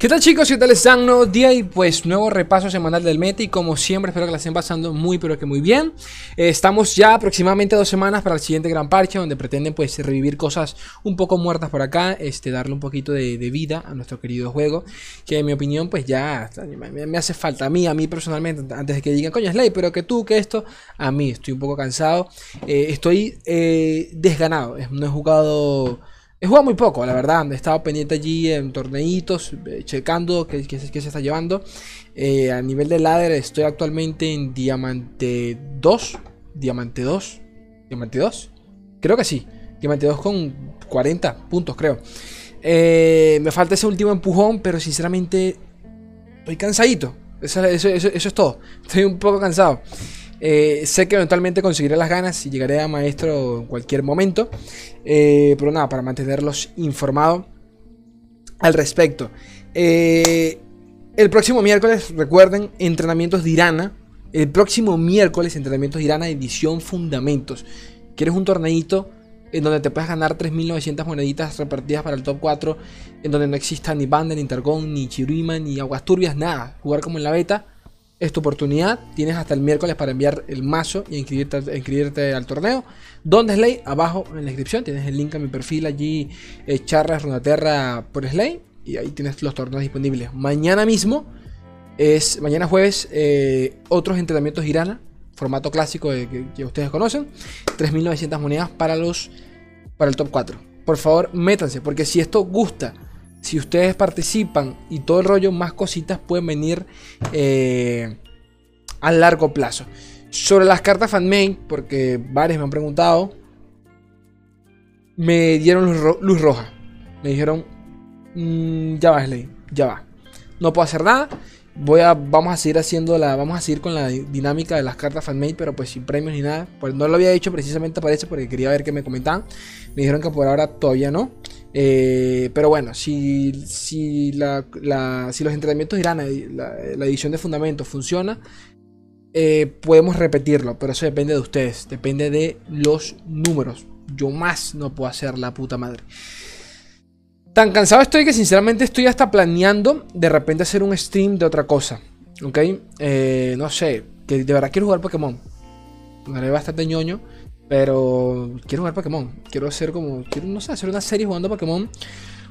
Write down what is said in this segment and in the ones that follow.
¿Qué tal chicos? ¿Qué tal están? Nuevo día y pues nuevo repaso semanal del meta y como siempre espero que la estén pasando muy pero que muy bien. Eh, estamos ya aproximadamente dos semanas para el siguiente gran parche donde pretenden pues revivir cosas un poco muertas por acá, este, darle un poquito de, vida a nuestro querido juego que en mi opinión pues ya me, hace falta a mí, a mí personalmente antes de que digan coño Slay, pero que tú, que esto, a mí estoy un poco cansado, eh, estoy eh, desganado, no he jugado... He jugado muy poco, la verdad. He estado pendiente allí en torneitos, eh, checando qué, se está llevando. Eh, a nivel de ladder estoy actualmente en Diamante 2. Diamante 2. Diamante 2. Creo que sí. Diamante 2 con 40 puntos, creo. Eh, me falta ese último empujón, pero sinceramente estoy cansadito. eso es todo. Estoy un poco cansado. Eh, sé que eventualmente conseguiré las ganas y llegaré a maestro en cualquier momento. Eh, pero nada, para mantenerlos informados al respecto. Eh, el próximo miércoles, recuerden, entrenamientos de Irana. El próximo miércoles, entrenamientos de Irana, edición Fundamentos. ¿Quieres un torneito en donde te puedes ganar 3.900 moneditas repartidas para el top 4? En donde no exista ni Banda, ni Intergon, ni Chirima, ni Aguas Turbias, nada. Jugar como en la beta es tu oportunidad. Tienes hasta el miércoles para enviar el mazo y inscribirte, al torneo. ¿Dónde Slay? Abajo en la descripción tienes el link a mi perfil allí, eh, charlas Runaterra por Slay. Y ahí tienes los torneos disponibles. Mañana mismo, es mañana jueves, eh, otros entrenamientos Irana, formato clásico que, ustedes conocen. 3.900 monedas para, los, para el top 4. Por favor, métanse, porque si esto gusta si ustedes participan y todo el rollo, más cositas pueden venir eh, a largo plazo. Sobre las cartas fanmade, porque varios me han preguntado, me dieron luz, roja. Me dijeron, mm, ya va, Slay, ya va. No puedo hacer nada. Voy a, vamos a seguir haciendo la, vamos a seguir con la dinámica de las cartas fanmade, pero pues sin premios ni nada. Pues no lo había dicho precisamente para eso, porque quería ver qué me comentaban. Me dijeron que por ahora todavía no. Eh, pero bueno, si, si, la, si los entrenamientos irán, la, la edición de fundamentos funciona, eh, podemos repetirlo, pero eso depende de ustedes, depende de los números. Yo más no puedo hacer la puta madre. Tan cansado estoy que sinceramente estoy hasta planeando de repente hacer un stream de otra cosa. ¿Ok? Eh, no sé, que de verdad quiero jugar Pokémon. Me haré bastante ñoño. Pero quiero jugar Pokémon. Quiero hacer como. Quiero, no sé, hacer una serie jugando Pokémon.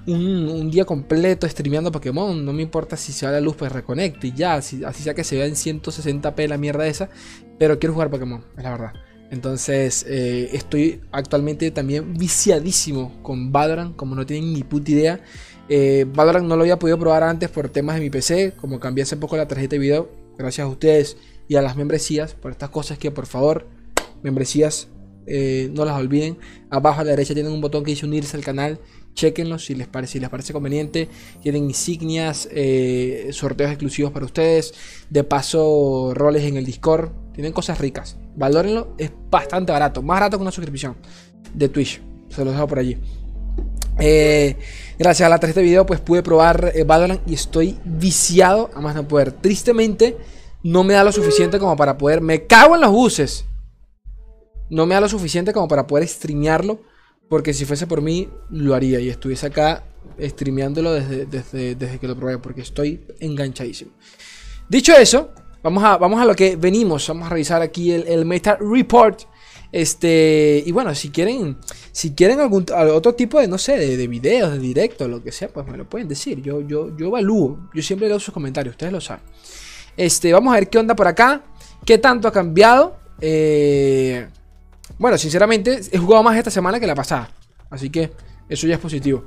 Un, día completo streameando Pokémon. No me importa si se va la luz, pues reconecte y ya. así sea que se vea en 160p la mierda esa. Pero quiero jugar Pokémon, es la verdad. Entonces, eh, estoy actualmente también viciadísimo con Valorant, como no tienen ni puta idea. Eh, Valorant no lo había podido probar antes por temas de mi PC, como cambié hace poco la tarjeta de video. Gracias a ustedes y a las membresías por estas cosas que, por favor, membresías eh, no las olviden. Abajo a la derecha tienen un botón que dice unirse al canal. Chequenlo si les parece, si les parece conveniente. Tienen insignias, eh, sorteos exclusivos para ustedes. De paso, roles en el Discord. Tienen cosas ricas. Valórenlo, es bastante barato. Más barato que una suscripción de Twitch. Se los dejo por allí. Eh, gracias a la tarjeta de video, pues pude probar Valorant y estoy viciado a más no poder. Tristemente, no me da lo suficiente como para poder. Me cago en los buses no me da lo suficiente como para poder streamearlo. Porque si fuese por mí, lo haría. Y estuviese acá streameándolo desde, desde, que lo probé. Porque estoy enganchadísimo. Dicho eso, vamos a, vamos a lo que venimos. Vamos a revisar aquí el, Meta Report. Este, y bueno, si quieren, si quieren algún otro tipo de, no sé, de, videos, de directo, lo que sea, pues me lo pueden decir. Yo, yo, yo evalúo. Yo siempre leo sus comentarios, ustedes lo saben. Este, vamos a ver qué onda por acá. ¿Qué tanto ha cambiado? Eh, bueno, sinceramente, he jugado más esta semana que la pasada. Así que eso ya es positivo.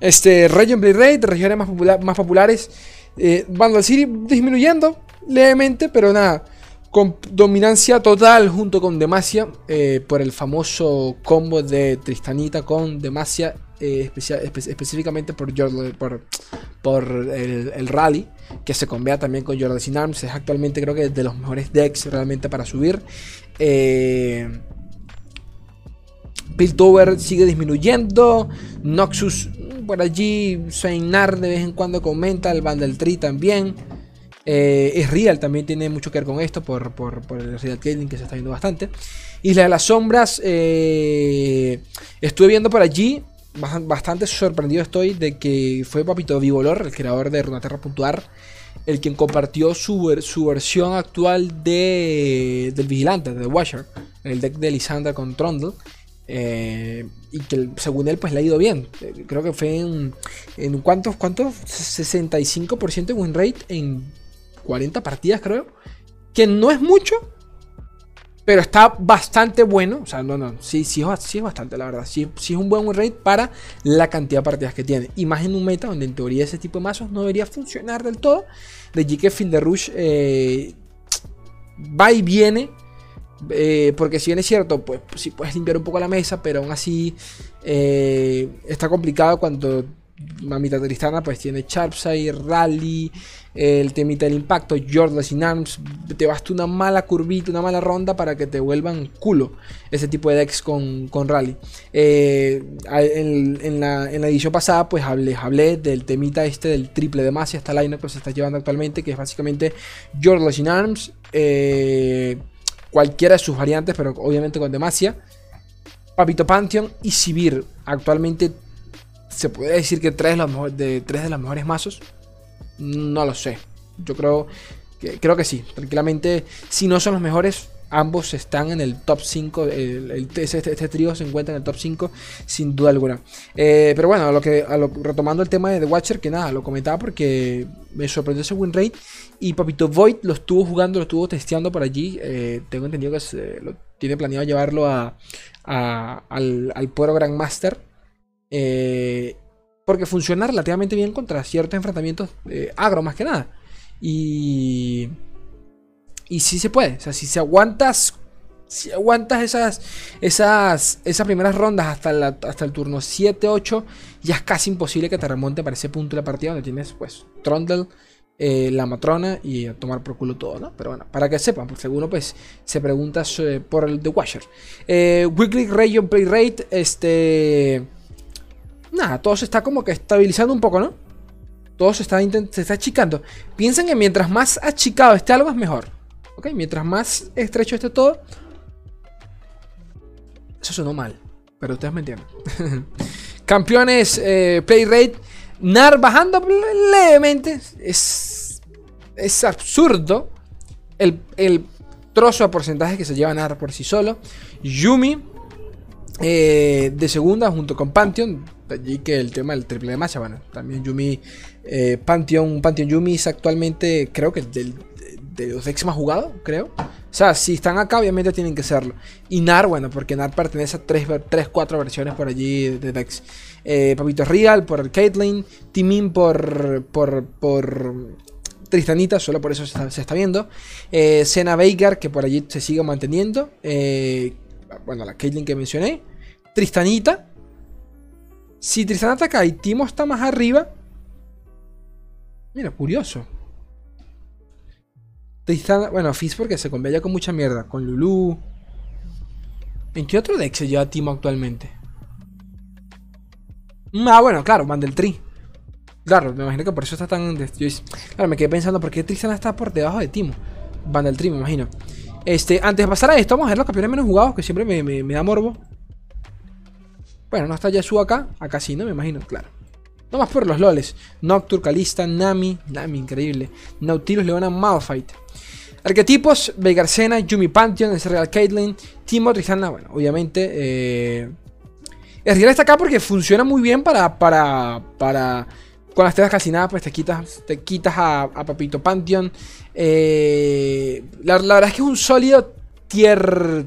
Este, Region Blade Raid, regiones más, más populares. Eh, Vandal disminuyendo levemente, pero nada. Con dominancia total junto con Demacia. Eh, por el famoso combo de Tristanita con Demacia. Eh, específicamente por, por, por el, rally. Que se convea también con Jordan Sin Arms. Es actualmente creo que de los mejores decks realmente para subir. Eh. Piltover sigue disminuyendo. Noxus por allí. Seinar de vez en cuando comenta. El Vandal Tree también. Eh, es Real también tiene mucho que ver con esto. Por, el Real Gaming que se está viendo bastante. Isla de las Sombras. Eh, estuve viendo por allí. bastante sorprendido estoy de que fue Papito Vivolor, el creador de Runaterra.ar, el quien compartió su, su versión actual de, del Vigilante, de The Watcher, el deck de Lisandra con Trundle. Eh, y que según él pues le ha ido bien. Eh, creo que fue en, en ¿cuántos? ¿Cuántos? 65% de win rate en 40 partidas creo. Que no es mucho, pero está bastante bueno. O sea, no, no. Sí, sí, sí es bastante, la verdad. Sí, sí es un buen win rate para la cantidad de partidas que tiene. Y más en un meta donde en teoría ese tipo de mazos no debería funcionar del todo. De GK Field de Rush eh, va y viene. Eh, porque si bien es cierto, pues, pues, sí puedes limpiar un poco la mesa, pero aún así eh, está complicado cuando Mamita Tristana pues tiene Sharpside, Rally, el temita del impacto, Jordless in Arms, te basta una mala curvita, una mala ronda para que te vuelvan culo ese tipo de decks con, Rally. Eh, en, la, edición pasada pues hablé, hablé del temita este del triple de Masia, esta line que se está llevando actualmente, que es básicamente Jordless in Arms, eh, cualquiera de sus variantes, pero obviamente con Demacia. Papito Pantheon y Sivir. Actualmente se puede decir que tres de, los de, tres de los mejores mazos. No lo sé. Yo creo que, creo que sí. Tranquilamente, si no son los mejores, ambos están en el top 5. El, este, este, trío se encuentra en el top 5 sin duda alguna. Eh, pero bueno, lo que, retomando el tema de The Watcher, que nada, lo comentaba porque me sorprendió ese win rate. Y Papito Void lo estuvo jugando, lo estuvo testeando por allí. Eh, tengo entendido que tiene planeado llevarlo a, al, al Puero Grandmaster. Eh, porque funciona relativamente bien contra ciertos enfrentamientos agro más que nada. Y y sí se puede. O sea, si se aguantas. Si aguantas esas, esas, esas primeras rondas hasta, hasta el turno 7-8, ya es casi imposible que te remonte para ese punto de la partida donde tienes, pues, Trundle, eh, la matrona y tomar por culo todo, ¿no? Pero bueno, para que sepan, porque alguno pues se pregunta por el The Washer. Eh, weekly Region Play Rate, este. Nada, todo se está como que estabilizando un poco, ¿no? Todo se está, se está achicando. Piensen que mientras más achicado esté algo es mejor. Ok, mientras más estrecho esté todo. Eso sonó mal, pero ustedes me entienden. Campeones, eh, play rate. NAR bajando levemente. Es, es absurdo el, trozo de porcentaje que se lleva NAR por sí solo. Yumi eh, de segunda junto con Pantheon. Allí que el tema del triple de masa. Bueno, también Yumi. Eh, Pantheon, Pantheon Yumi es actualmente, creo que del de más jugados, creo. O sea, si están acá, obviamente tienen que serlo. Y NAR, bueno, porque NAR pertenece a 3, 4 versiones por allí de decks. Eh, Papito Real por Caitlyn. Timin por, por, por Tristanita, solo por eso se está, viendo. Eh, Sena Veigar, que por allí se sigue manteniendo. Eh, bueno, la Caitlyn que mencioné. Tristanita. Si Tristanita acá y Timo está más arriba. Mira, curioso bueno, Fizz porque se convella con mucha mierda. Con Lulu. ¿En qué otro deck se lleva Timo actualmente? Mm, ah, bueno, claro, Tree. Claro, me imagino que por eso está tan. claro, me quedé pensando, ¿por qué Tristana está por debajo de Timo? Tree, me imagino. Este, antes de pasar a esto, vamos a ver los campeones menos jugados, que siempre me, da morbo. Bueno, no está Yasuo acá. Acá sí, ¿no? Me imagino, claro. No más por los loles. Noctur, Kalista, Nami. Nami, increíble. Nautilus, Leona, Malphite. Arquetipos, Vegarcena, Yumi Pantheon, es Real Caitlyn, Timo, Tristana, bueno, obviamente. Eh, el Real está acá porque funciona muy bien para. para. para. Con las telas calcinadas, pues te quitas. Te quitas a, Papito Pantheon. Eh, la, verdad es que es un sólido tier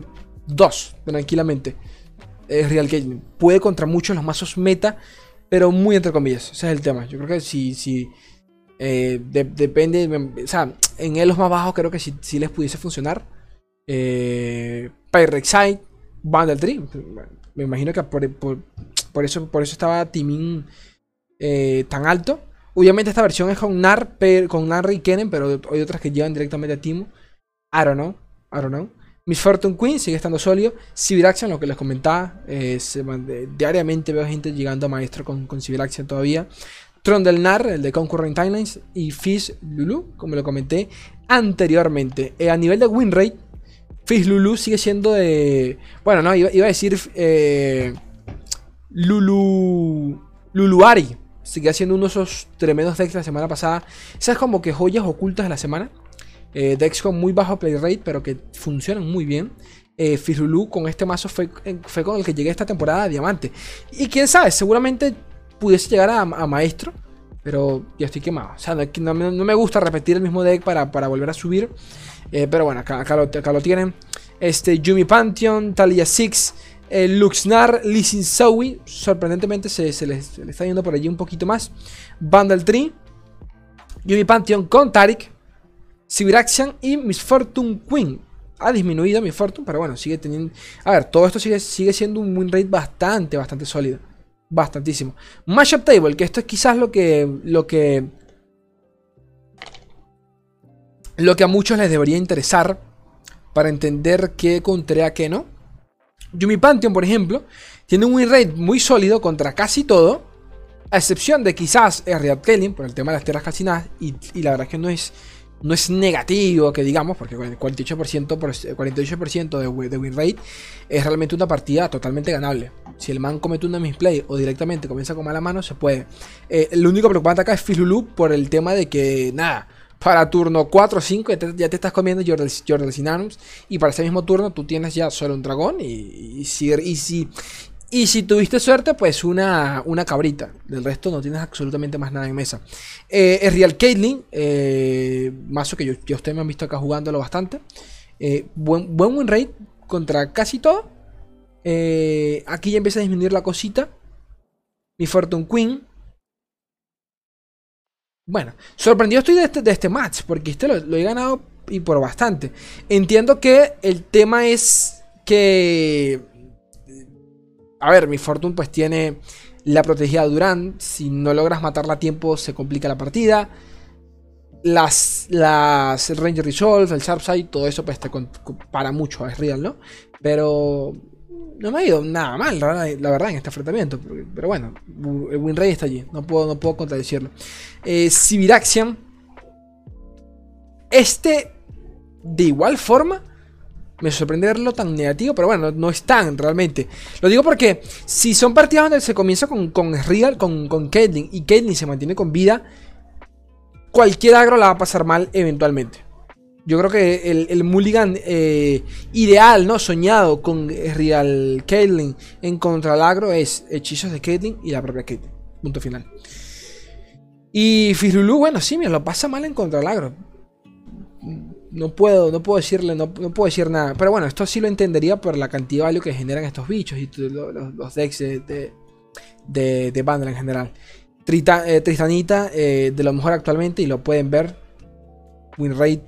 2, tranquilamente. Es Real Caitlyn. Puede contra muchos los mazos meta, pero muy entre comillas. Ese es el tema. Yo creo que si. si eh, depende, o sea, en los más bajos creo que sí, les pudiese funcionar. Eh, Pyrexite, Bundle Tree. Me imagino que por, eso, por eso estaba Timin eh, tan alto. Obviamente esta versión es con Nar, con Nar y Kennen, pero hay otras que llevan directamente a Timo. I don't know, I don't know. Miss Fortune Queen sigue estando sólido. Civil lo que les comentaba. Eh, diariamente veo gente llegando a maestro con, Civil todavía. Tron del Nar, el de Concurrent Timelines, y Fizz Lulu, como lo comenté anteriormente. Eh, a nivel de win rate, Fizz Lulu sigue siendo de. Bueno, no, iba, a decir. Eh, Lulu. Luluari. Sigue siendo uno de esos tremendos decks de la semana pasada. Esas como que joyas ocultas de la semana. Eh, decks con muy bajo play rate, pero que funcionan muy bien. Eh, con este mazo fue, fue, con el que llegué esta temporada a Diamante. Y quién sabe, seguramente pudiese llegar a, Maestro. Pero ya estoy quemado. O sea, no, me gusta repetir el mismo deck para, volver a subir. Eh, pero bueno, acá, acá, lo, tienen. Este, Yumi Pantheon, Talia Six, eh, Luxnar, Lisin Zoe. Sorprendentemente se, se, le está yendo por allí un poquito más. Bundle Tree, Yumi Pantheon con Tarik, Sibiraxian y Miss Fortune Queen. Ha disminuido mi Fortune, pero bueno, sigue teniendo. A ver, todo esto sigue, sigue siendo un win rate bastante, bastante sólido. Bastantísimo. Mashup Table, que esto es quizás lo que. Lo que. Lo que a muchos les debería interesar. Para entender qué contra qué no. Yumi Pantheon, por ejemplo, tiene un win rate muy sólido contra casi todo. A excepción de quizás Riot Kelly, por el tema de las tierras calcinadas. Y, y la verdad es que no es no es negativo que digamos, porque el 48%, por, 48 de, de, win rate es realmente una partida totalmente ganable. Si el man comete una misplay o directamente comienza con mala mano, se puede. Eh, el único preocupante acá es Filulu por el tema de que, nada, para turno 4 o 5 ya te, estás comiendo Jordan Sinanums y para ese mismo turno tú tienes ya solo un dragón y, y, si, y, si, y si tuviste suerte, pues una, una cabrita. Del resto no tienes absolutamente más nada en mesa. Eh, es Real Caitlyn. Eh, mazo que yo, ustedes me han visto acá jugándolo bastante. Eh, buen, buen win rate contra casi todo. Aquí ya empieza a disminuir la cosita. Mi Fortune Queen. Bueno, sorprendido estoy de este, de este match. Porque este lo he ganado y por bastante. Entiendo que el tema es que a ver, mi Fortune pues tiene la protegida Durán. Si no logras matarla a tiempo, se complica la partida. Las, las Ranger Resolve, el Sharpside, todo eso pues para mucho, es real, ¿no? Pero no me ha ido nada mal, la verdad, en este enfrentamiento. Pero bueno, el win rate está allí, no puedo, no puedo contradecirlo. Eh, Este, de igual forma, me sorprende verlo tan negativo, pero bueno, no, es tan realmente. Lo digo porque si son partidas donde se comienza con, con Real, con, con Caitlyn, y Caitlyn se mantiene con vida, cualquier agro la va a pasar mal eventualmente. Yo creo que el, mulligan eh, ideal, ¿no? Soñado con Real Caitlyn en contra del agro es hechizos de Caitlyn y la propia Caitlyn. Punto final. Y Firulu, bueno, sí, me lo pasa mal en contra del agro no puedo, no puedo decirle, no, puedo decir nada. Pero bueno, esto sí lo entendería por la cantidad de value que generan estos bichos y los, decks de, de, de, en general. Eh, Tristanita, eh, de lo mejor actualmente, y lo pueden ver. Win rate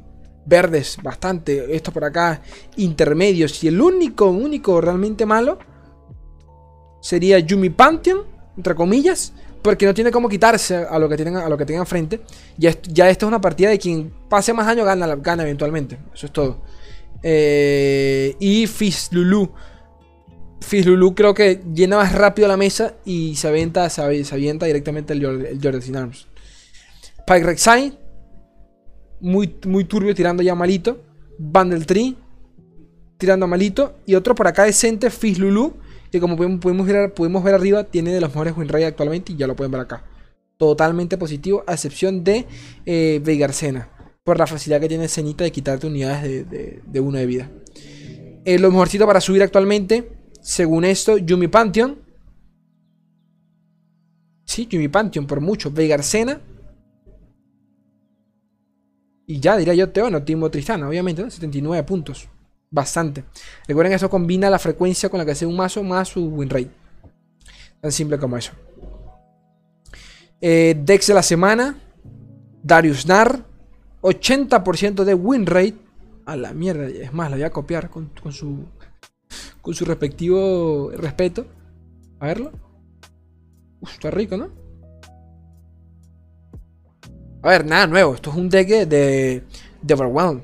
verdes, bastante. Esto por acá, intermedios. Y el único, único realmente malo sería Yumi Pantheon, entre comillas. Porque no tiene cómo quitarse a lo que tienen a lo que tengan frente. Ya, esto es una partida de quien pase más años gana, gana eventualmente. Eso es todo. Eh, y Fislulu. Fislulu creo que llena más rápido la mesa y se avienta, se, avienta directamente el, el Jordan Arms. Pike Rek'Sai. Muy, muy turbio tirando ya malito. Bundle Tree. Tirando malito. Y otro por acá decente, Fislulu que como pudimos ver, ver arriba, tiene de los mejores win rate actualmente y ya lo pueden ver acá. Totalmente positivo, a excepción de eh, Veigarcena, por la facilidad que tiene Cenita de quitarte unidades de, de, uno de vida. Eh, lo mejorcito para subir actualmente, según esto, Yumi Pantheon. Sí, Yumi Pantheon por mucho. Veigarcena. Y ya diría yo, Teo, no Timo Tristana, obviamente, 79 puntos bastante. Recuerden que eso combina la frecuencia con la que hace un mazo más su win rate. Tan simple como eso. Eh, Dex de la semana. Darius Nar. 80% de win rate. A la mierda. Es más, la voy a copiar con, su. Con su respectivo respeto. A verlo. Uf, está rico, ¿no? A ver, nada nuevo. Esto es un deck de, de Overwhelm.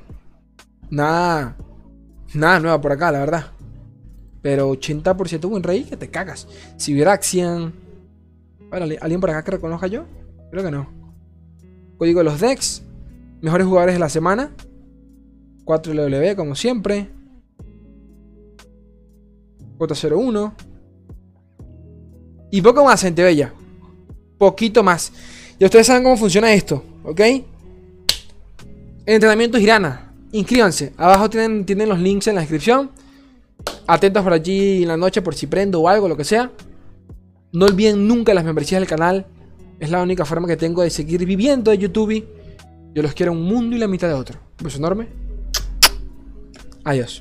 Nada Nada nueva por acá, la verdad. Pero 80% buen rey que te cagas. Si hubiera acción. ¿alguien por acá que reconozca yo? Creo que no. Código de los decks. Mejores jugadores de la semana. 4LW como siempre. J01. Y poco más, gente bella. Poquito más. Ya ustedes saben cómo funciona esto, ¿ok? Entrenamiento Girana. Inscríbanse. Abajo tienen, tienen los links en la descripción. Atentos por allí en la noche por si prendo o algo, lo que sea. No olviden nunca las membresías del canal. Es la única forma que tengo de seguir viviendo de YouTube. Yo los quiero un mundo y la mitad de otro. Un beso enorme. Adiós.